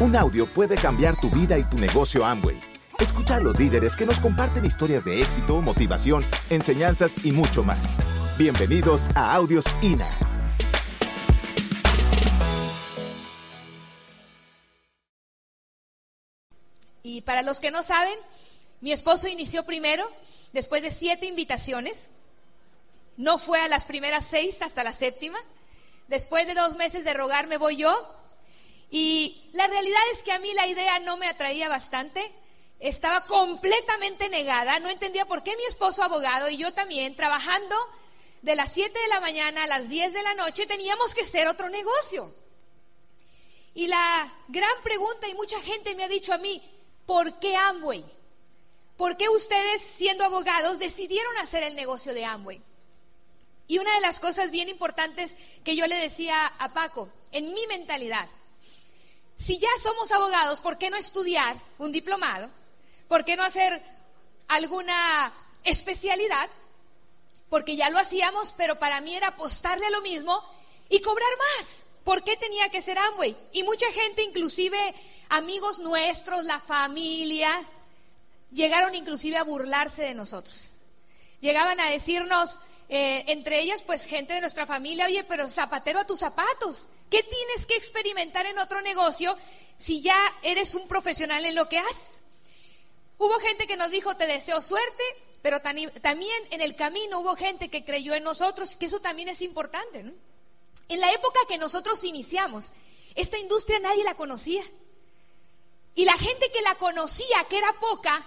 Un audio puede cambiar tu vida y tu negocio Amway. Escucha a los líderes que nos comparten historias de éxito, motivación, enseñanzas y mucho más. Bienvenidos a Audios INA. Y para los que no saben, mi esposo inició primero, después de siete invitaciones. No fue a las primeras seis hasta la séptima. Después de dos meses de rogar me voy yo y la realidad es que a mí la idea no me atraía bastante. Estaba completamente negada. No entendía por qué mi esposo abogado y yo también, trabajando de las 7 de la mañana a las 10 de la noche, teníamos que ser otro negocio. Y la gran pregunta, y mucha gente me ha dicho a mí, ¿por qué Amway? ¿Por qué ustedes, siendo abogados, decidieron hacer el negocio de Amway? Y una de las cosas bien importantes que yo le decía a Paco, en mi mentalidad, si ya somos abogados, ¿por qué no estudiar un diplomado? ¿Por qué no hacer alguna especialidad? Porque ya lo hacíamos, pero para mí era apostarle a lo mismo y cobrar más. ¿Por qué tenía que ser Amway? Y mucha gente, inclusive amigos nuestros, la familia, llegaron inclusive a burlarse de nosotros. Llegaban a decirnos, eh, entre ellas, pues gente de nuestra familia, oye, pero zapatero a tus zapatos. ¿Qué tienes que experimentar en otro negocio si ya eres un profesional en lo que haces? Hubo gente que nos dijo, te deseo suerte, pero también en el camino hubo gente que creyó en nosotros, que eso también es importante. En la época que nosotros iniciamos, esta industria nadie la conocía. Y la gente que la conocía, que era poca,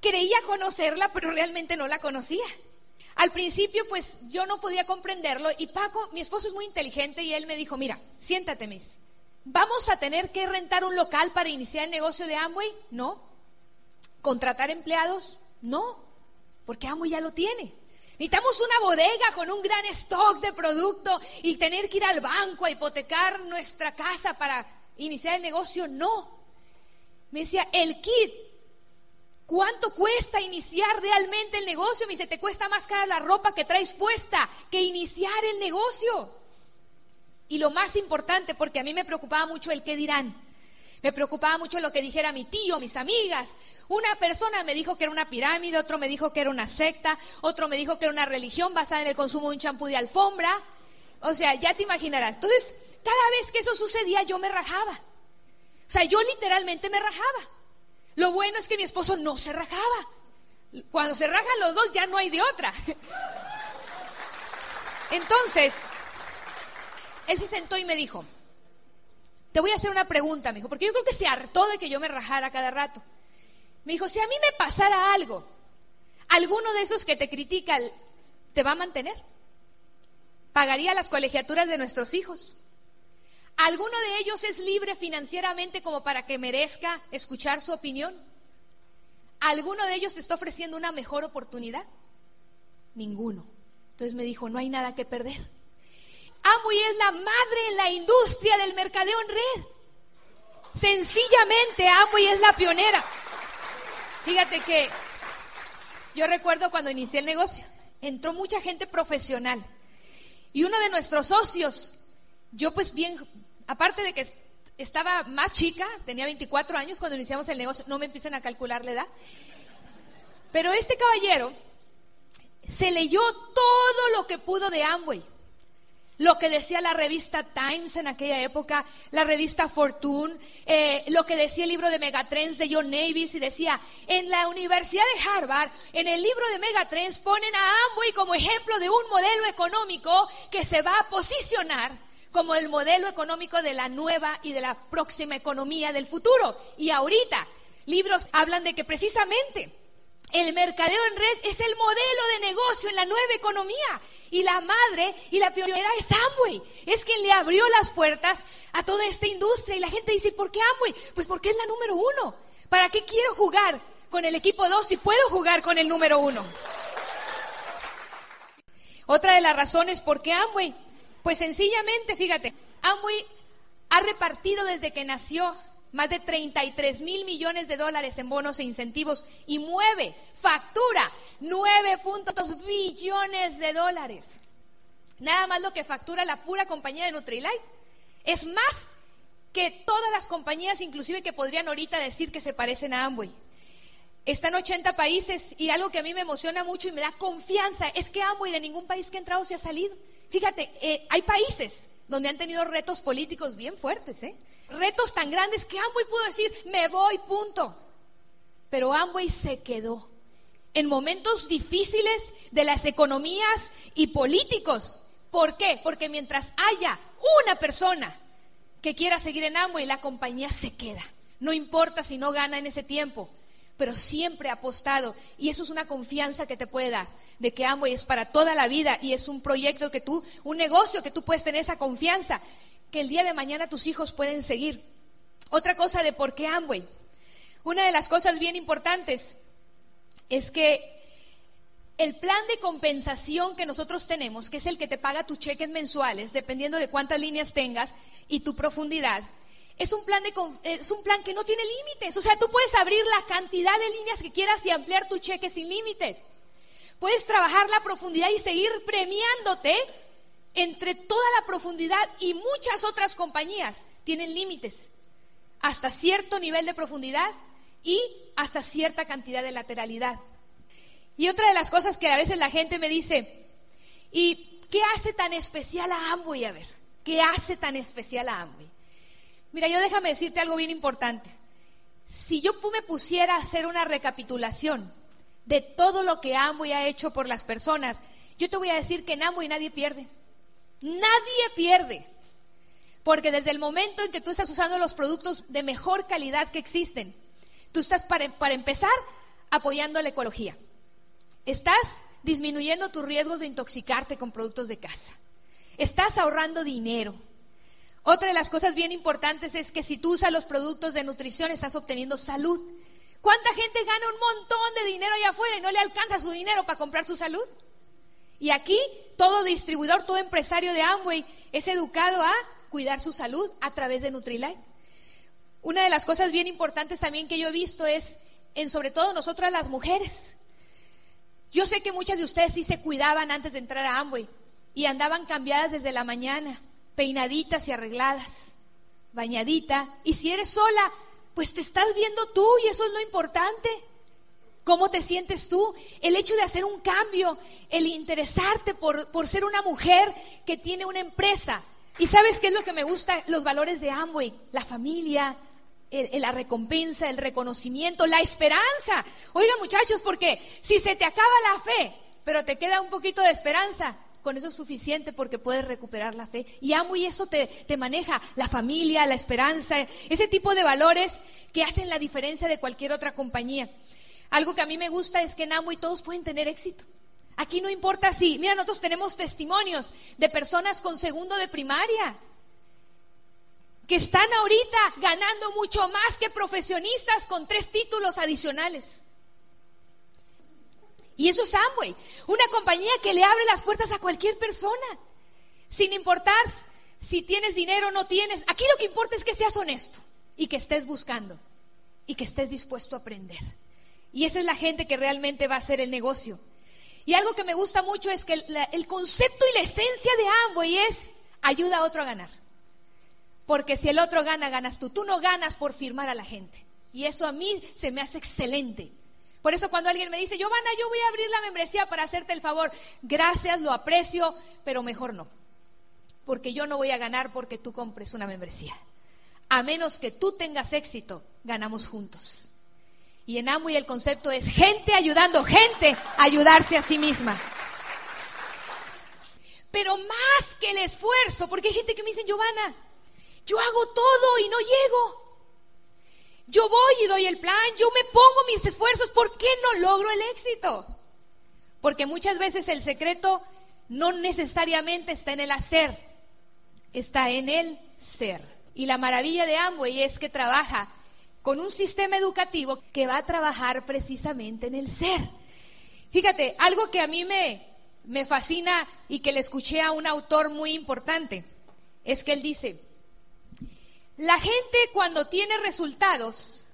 creía conocerla, pero realmente no la conocía. Al principio, pues yo no podía comprenderlo y Paco, mi esposo es muy inteligente y él me dijo, mira, siéntate, Miss. ¿Vamos a tener que rentar un local para iniciar el negocio de Amway? No. ¿Contratar empleados? No, porque Amway ya lo tiene. Necesitamos una bodega con un gran stock de producto y tener que ir al banco a hipotecar nuestra casa para iniciar el negocio. No. Me decía, el kit ¿Cuánto cuesta iniciar realmente el negocio? Me dice, te cuesta más cara la ropa que traes puesta que iniciar el negocio. Y lo más importante, porque a mí me preocupaba mucho el qué dirán. Me preocupaba mucho lo que dijera mi tío, mis amigas. Una persona me dijo que era una pirámide, otro me dijo que era una secta, otro me dijo que era una religión basada en el consumo de un champú de alfombra. O sea, ya te imaginarás. Entonces, cada vez que eso sucedía, yo me rajaba. O sea, yo literalmente me rajaba. Lo bueno es que mi esposo no se rajaba. Cuando se rajan los dos ya no hay de otra. Entonces, él se sentó y me dijo, te voy a hacer una pregunta, me dijo, porque yo creo que se hartó de que yo me rajara cada rato. Me dijo, si a mí me pasara algo, ¿alguno de esos que te critican te va a mantener? ¿Pagaría las colegiaturas de nuestros hijos? ¿Alguno de ellos es libre financieramente como para que merezca escuchar su opinión? ¿Alguno de ellos te está ofreciendo una mejor oportunidad? Ninguno. Entonces me dijo, no hay nada que perder. Amway es la madre en la industria del mercadeo en red. Sencillamente Amway es la pionera. Fíjate que yo recuerdo cuando inicié el negocio, entró mucha gente profesional. Y uno de nuestros socios, yo pues bien aparte de que estaba más chica, tenía 24 años cuando iniciamos el negocio, no me empiecen a calcular la edad, pero este caballero se leyó todo lo que pudo de Amway. Lo que decía la revista Times en aquella época, la revista Fortune, eh, lo que decía el libro de Megatrends de John Navis y decía, en la Universidad de Harvard, en el libro de Megatrends ponen a Amway como ejemplo de un modelo económico que se va a posicionar como el modelo económico de la nueva y de la próxima economía del futuro. Y ahorita, libros hablan de que precisamente el mercadeo en red es el modelo de negocio en la nueva economía. Y la madre y la pionera es Amway. Es quien le abrió las puertas a toda esta industria. Y la gente dice, ¿por qué Amway? Pues porque es la número uno. ¿Para qué quiero jugar con el equipo 2 si puedo jugar con el número uno? Otra de las razones por qué Amway pues sencillamente, fíjate, Amway ha repartido desde que nació más de 33 mil millones de dólares en bonos e incentivos y mueve, factura 9.2 billones de dólares. Nada más lo que factura la pura compañía de Nutrilite. Es más que todas las compañías, inclusive que podrían ahorita decir que se parecen a Amway. Están 80 países y algo que a mí me emociona mucho y me da confianza es que Amway de ningún país que ha entrado se ha salido. Fíjate, eh, hay países donde han tenido retos políticos bien fuertes, ¿eh? retos tan grandes que Amway pudo decir, me voy, punto. Pero Amway se quedó en momentos difíciles de las economías y políticos. ¿Por qué? Porque mientras haya una persona que quiera seguir en Amway, la compañía se queda. No importa si no gana en ese tiempo, pero siempre apostado. Y eso es una confianza que te puede dar, de que Amway es para toda la vida y es un proyecto que tú, un negocio que tú puedes tener esa confianza, que el día de mañana tus hijos pueden seguir. Otra cosa de por qué Amway. Una de las cosas bien importantes es que el plan de compensación que nosotros tenemos, que es el que te paga tus cheques mensuales, dependiendo de cuántas líneas tengas y tu profundidad, es un plan, que no tiene límites. O sea, tú puedes abrir la cantidad de líneas que quieras y ampliar tu cheque sin límites. Puedes trabajar la profundidad y seguir premiándote entre toda la profundidad y muchas otras compañías tienen límites hasta cierto nivel de profundidad y hasta cierta cantidad de lateralidad. Y otra de las cosas que a veces la gente me dice, ¿y qué hace tan especial a Amway? A ver, ¿qué hace tan especial a Amway? Mira, yo déjame decirte algo bien importante. Si yo me pusiera a hacer una recapitulación de todo lo que Amway ha hecho por las personas, yo te voy a decir que en Amway nadie pierde. Nadie pierde. Porque desde el momento en que tú estás usando los productos de mejor calidad que existen, tú estás para, para empezar apoyando la ecología. Estás disminuyendo tus riesgos de intoxicarte con productos de casa. Estás ahorrando dinero. Otra de las cosas bien importantes es que si tú usas los productos de nutrición estás obteniendo salud. ¿Cuánta gente gana un montón de dinero allá afuera y no le alcanza su dinero para comprar su salud? Y aquí todo distribuidor, todo empresario de Amway es educado a cuidar su salud a través de Nutrilite. Una de las cosas bien importantes también que yo he visto es en sobre todo nosotras las mujeres. Yo sé que muchas de ustedes sí se cuidaban antes de entrar a Amway y andaban cambiadas desde la mañana, peinaditas y arregladas, bañadita. Y si eres sola, pues te estás viendo tú y eso es lo importante. ¿Cómo te sientes tú? El hecho de hacer un cambio, el interesarte por, por ser una mujer que tiene una empresa. ¿Y sabes qué es lo que me gusta? Los valores de Amway, la familia, la recompensa, el reconocimiento, la esperanza. Oigan muchachos, porque si se te acaba la fe, pero te queda un poquito de esperanza, con eso es suficiente porque puedes recuperar la fe. Y amo y eso te, te, maneja la familia, la esperanza, ese tipo de valores que hacen la diferencia de cualquier otra compañía. Algo que a mí me gusta es que en y todos pueden tener éxito. Aquí no importa si, mira, nosotros tenemos testimonios de personas con segundo de primaria que están ahorita ganando mucho más que profesionistas con tres títulos adicionales. Y eso es Amway, una compañía que le abre las puertas a cualquier persona, sin importar si tienes dinero o no tienes. Aquí lo que importa es que seas honesto y que estés buscando y que estés dispuesto a aprender. Y esa es la gente que realmente va a hacer el negocio. Y algo que me gusta mucho es que el, concepto y la esencia de Amway es ayuda a otro a ganar. Porque si el otro gana, ganas tú. Tú no ganas por firmar a la gente. Y eso a mí se me hace excelente. Por eso cuando alguien me dice, Giovanna, yo voy a abrir la membresía para hacerte el favor, gracias, lo aprecio, pero mejor no. Porque yo no voy a ganar porque tú compres una membresía. A menos que tú tengas éxito, ganamos juntos. Y en Amway el concepto es gente ayudando, gente ayudarse a sí misma. Pero más que el esfuerzo, porque hay gente que me dice, Giovanna, yo hago todo y no llego. Yo voy y doy el plan, yo me pongo mis esfuerzos, ¿por qué no logro el éxito? Porque muchas veces el secreto no necesariamente está en el hacer, está en el ser. Y la maravilla de Amway es que trabaja con un sistema educativo que va a trabajar precisamente en el ser. Fíjate, algo que a mí me, me fascina y que le escuché a un autor muy importante, es que él dice, la gente cuando tiene resultados,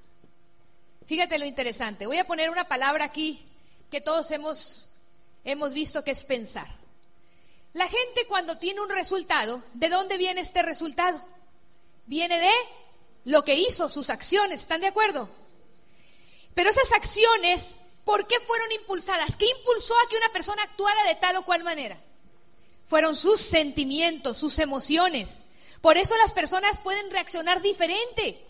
fíjate lo interesante, voy a poner una palabra aquí que todos hemos, hemos visto que es pensar. La gente cuando tiene un resultado, ¿de dónde viene este resultado? viene de lo que hizo, sus acciones, ¿están de acuerdo? Pero esas acciones, ¿por qué fueron impulsadas? ¿Qué impulsó a que una persona actuara de tal o cual manera? Fueron sus sentimientos, sus emociones. Por eso las personas pueden reaccionar diferente.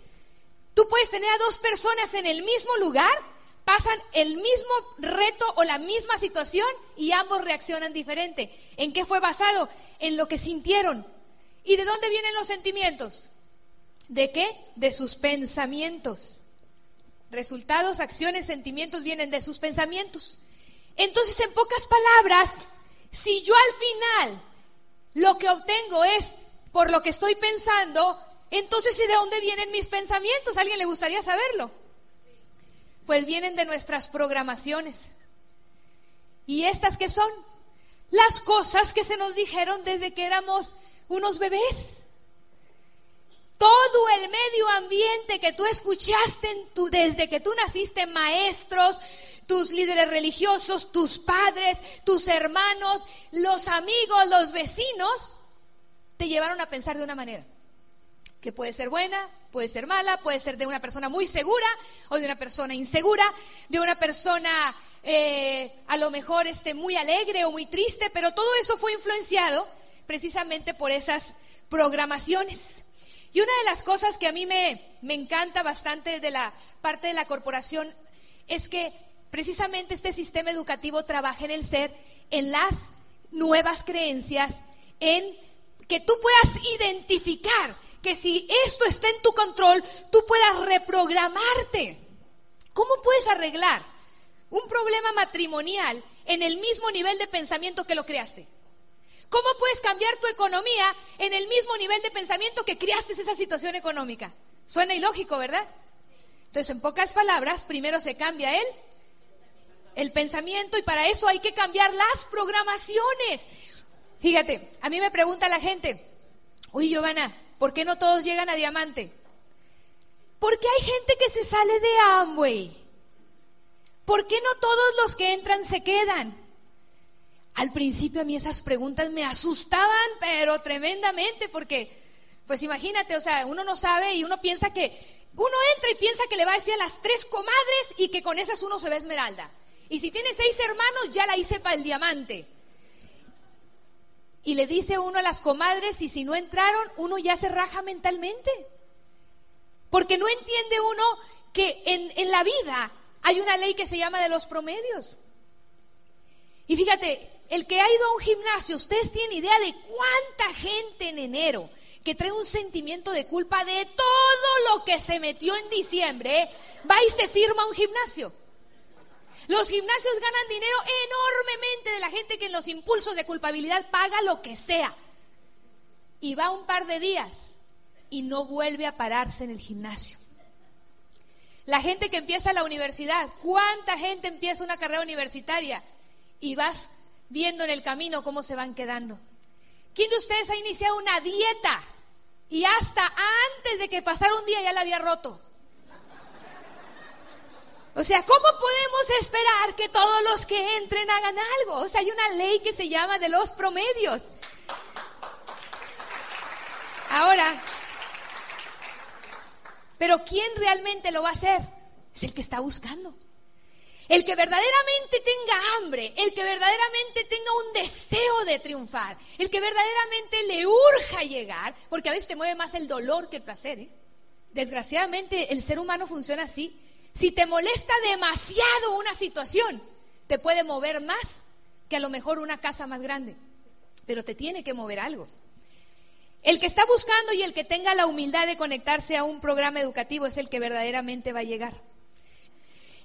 Tú puedes tener a dos personas en el mismo lugar, pasan el mismo reto o la misma situación y ambos reaccionan diferente. ¿En qué fue basado? En lo que sintieron. ¿Y de dónde vienen los sentimientos? ¿De qué? De sus pensamientos. Resultados, acciones, sentimientos vienen de sus pensamientos. Entonces, en pocas palabras, si yo al final lo que obtengo es por lo que estoy pensando, entonces ¿de dónde vienen mis pensamientos? ¿A alguien le gustaría saberlo? Pues vienen de nuestras programaciones. ¿Y estas qué son? Las cosas que se nos dijeron desde que éramos unos bebés. Todo el medio ambiente que tú escuchaste en tu, desde que tú naciste, maestros, tus líderes religiosos, tus padres, tus hermanos, los amigos, los vecinos, te llevaron a pensar de una manera. Que puede ser buena, puede ser mala, puede ser de una persona muy segura o de una persona insegura, de una persona eh, a lo mejor este, muy alegre o muy triste, pero todo eso fue influenciado precisamente por esas programaciones. Y una de las cosas que a mí me, me encanta bastante de la parte de la corporación es que precisamente este sistema educativo trabaja en el ser, en las nuevas creencias, en que tú puedas identificar que si esto está en tu control, tú puedas reprogramarte. ¿Cómo puedes arreglar un problema matrimonial en el mismo nivel de pensamiento que lo creaste? ¿Cómo puedes cambiar tu economía en el mismo nivel de pensamiento que creaste esa situación económica? Suena ilógico, ¿verdad? Entonces, en pocas palabras, primero se cambia el, el pensamiento y para eso hay que cambiar las programaciones. Fíjate, a mí me pregunta la gente, uy, Giovanna, ¿por qué no todos llegan a diamante? Porque hay gente que se sale de Amway. ¿Por qué no todos los que entran se quedan? Al principio a mí esas preguntas me asustaban, pero tremendamente, porque, pues imagínate, o sea, uno no sabe y uno piensa que, uno entra y piensa que le va a decir a las tres comadres y que con esas uno se ve esmeralda. Y si tiene seis hermanos, ya la hice para el diamante. Y le dice uno a las comadres, y si no entraron, uno ya se raja mentalmente. Porque no entiende uno que en, en la vida hay una ley que se llama de los promedios. Y fíjate, el que ha ido a un gimnasio, ustedes tienen idea de cuánta gente en enero que trae un sentimiento de culpa de todo lo que se metió en diciembre, va y se firma a un gimnasio. Los gimnasios ganan dinero enormemente de la gente que en los impulsos de culpabilidad paga lo que sea. Y va un par de días y no vuelve a pararse en el gimnasio. La gente que empieza la universidad, ¿cuánta gente empieza una carrera universitaria? Y vas viendo en el camino cómo se van quedando. ¿Quién de ustedes ha iniciado una dieta y hasta antes de que pasara un día ya la había roto? O sea, ¿cómo podemos esperar que todos los que entren hagan algo? O sea, hay una ley que se llama de los promedios. Ahora, pero ¿quién realmente lo va a hacer? Es el que está buscando. El que verdaderamente tenga hambre, el que verdaderamente tenga un deseo de triunfar, el que verdaderamente le urja llegar, porque a veces te mueve más el dolor que el placer. ¿eh? Desgraciadamente el ser humano funciona así. Si te molesta demasiado una situación, te puede mover más que a lo mejor una casa más grande, pero te tiene que mover algo. El que está buscando y el que tenga la humildad de conectarse a un programa educativo es el que verdaderamente va a llegar.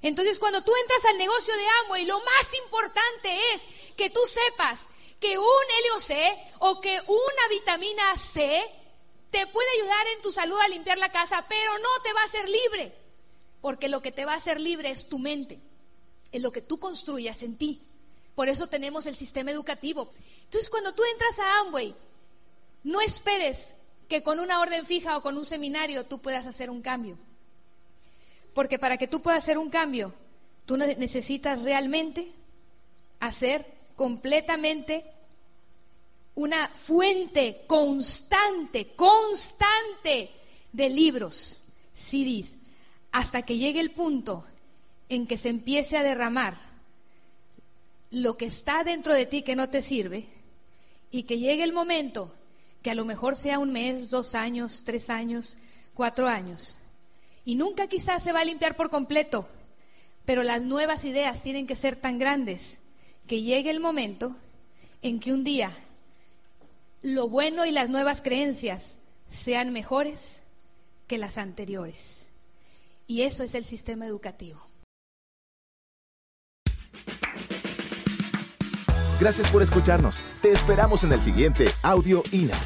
Entonces, cuando tú entras al negocio de Amway, lo más importante es que tú sepas que un LOC o que una vitamina C te puede ayudar en tu salud a limpiar la casa, pero no te va a hacer libre, porque lo que te va a hacer libre es tu mente, es lo que tú construyas en ti. Por eso tenemos el sistema educativo. Entonces, cuando tú entras a Amway, no esperes que con una orden fija o con un seminario tú puedas hacer un cambio. Porque para que tú puedas hacer un cambio, tú necesitas realmente hacer completamente una fuente constante, constante de libros, CDs, hasta que llegue el punto en que se empiece a derramar lo que está dentro de ti que no te sirve y que llegue el momento que a lo mejor sea un mes, dos años, tres años, cuatro años. Y nunca quizás se va a limpiar por completo, pero las nuevas ideas tienen que ser tan grandes que llegue el momento en que un día lo bueno y las nuevas creencias sean mejores que las anteriores. Y eso es el sistema educativo. Gracias por escucharnos. Te esperamos en el siguiente Audio INA.